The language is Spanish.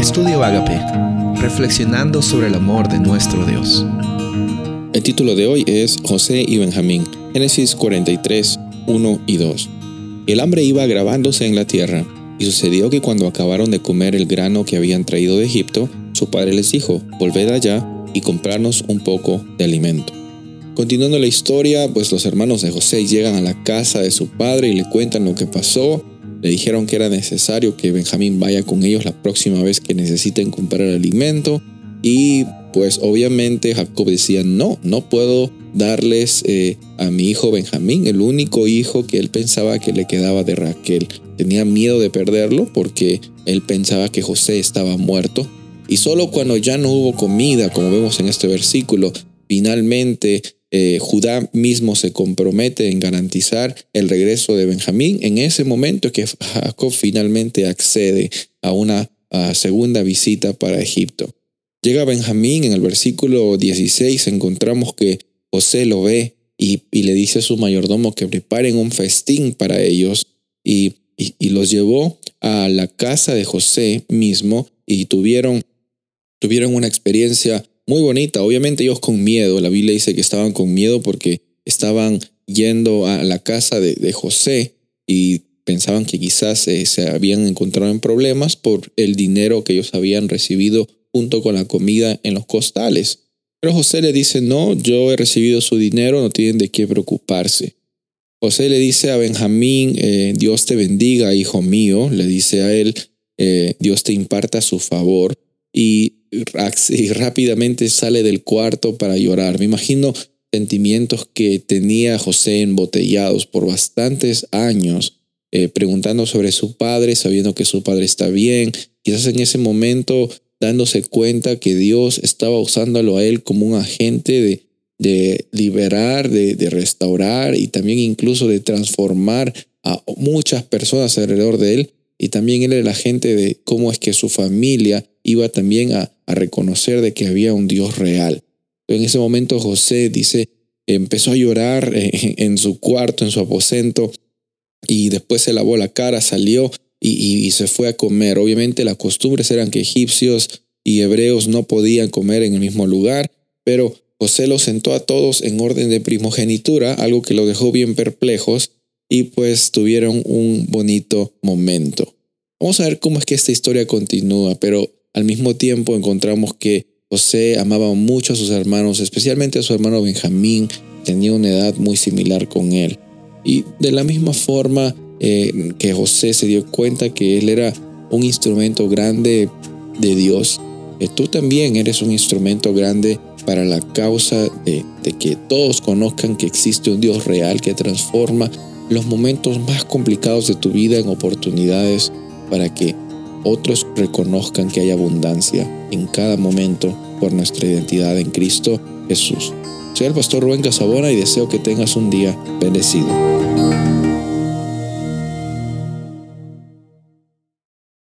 Estudio Agape, reflexionando sobre el amor de nuestro Dios. El título de hoy es José y Benjamín, Génesis 43, 1 y 2. El hambre iba agravándose en la tierra, y sucedió que cuando acabaron de comer el grano que habían traído de Egipto, su padre les dijo, volved allá y comprarnos un poco de alimento. Continuando la historia, pues los hermanos de José llegan a la casa de su padre y le cuentan lo que pasó. Le dijeron que era necesario que Benjamín vaya con ellos la próxima vez que necesiten comprar alimento. Y pues obviamente Jacob decía, no, no puedo darles eh, a mi hijo Benjamín, el único hijo que él pensaba que le quedaba de Raquel. Tenía miedo de perderlo porque él pensaba que José estaba muerto. Y solo cuando ya no hubo comida, como vemos en este versículo, finalmente eh, Judá mismo se compromete en garantizar el regreso de Benjamín, en ese momento que Jacob finalmente accede a una segunda visita para Egipto. Llega Benjamín, en el versículo 16 encontramos que José lo ve y, le dice a su mayordomo que preparen un festín para ellos y, y, los llevó a la casa de José mismo y tuvieron, tuvieron una experiencia muy bonita. Obviamente ellos con miedo, la Biblia dice que estaban con miedo porque estaban yendo a la casa de, José y pensaban que quizás se habían encontrado en problemas por el dinero que ellos habían recibido junto con la comida en los costales. Pero José le dice, no, yo he recibido su dinero, no tienen de qué preocuparse. José le dice a Benjamín, eh, Dios te bendiga, hijo mío, le dice a él, eh, Dios te imparta su favor. Y y rápidamente sale del cuarto para llorar. Me imagino sentimientos que tenía José embotellados por bastantes años, eh, preguntando sobre su padre, sabiendo que su padre está bien, quizás en ese momento dándose cuenta que Dios estaba usándolo a él como un agente de, de liberar, de, de restaurar y también incluso de transformar a muchas personas alrededor de él. Y también él era el agente de cómo es que su familia iba también a, reconocer de que había un Dios real. En ese momento José dice, empezó a llorar en, su cuarto, en su aposento, y después se lavó la cara, salió y, se fue a comer. Obviamente las costumbres eran que egipcios y hebreos no podían comer en el mismo lugar, pero José los sentó a todos en orden de primogenitura, algo que lo dejó bien perplejos, y pues tuvieron un bonito momento. Vamos a ver cómo es que esta historia continúa, pero al mismo tiempo encontramos que José amaba mucho a sus hermanos, especialmente a su hermano Benjamín, tenía una edad muy similar con él. Y de la misma forma eh, que José se dio cuenta que él era un instrumento grande de Dios, tú también eres un instrumento grande para la causa de, de que todos conozcan que existe un Dios real que transforma los momentos más complicados de tu vida en oportunidades para que otros reconozcan que hay abundancia en cada momento por nuestra identidad en Cristo Jesús. Soy el pastor Rubén Casabona y deseo que tengas un día bendecido.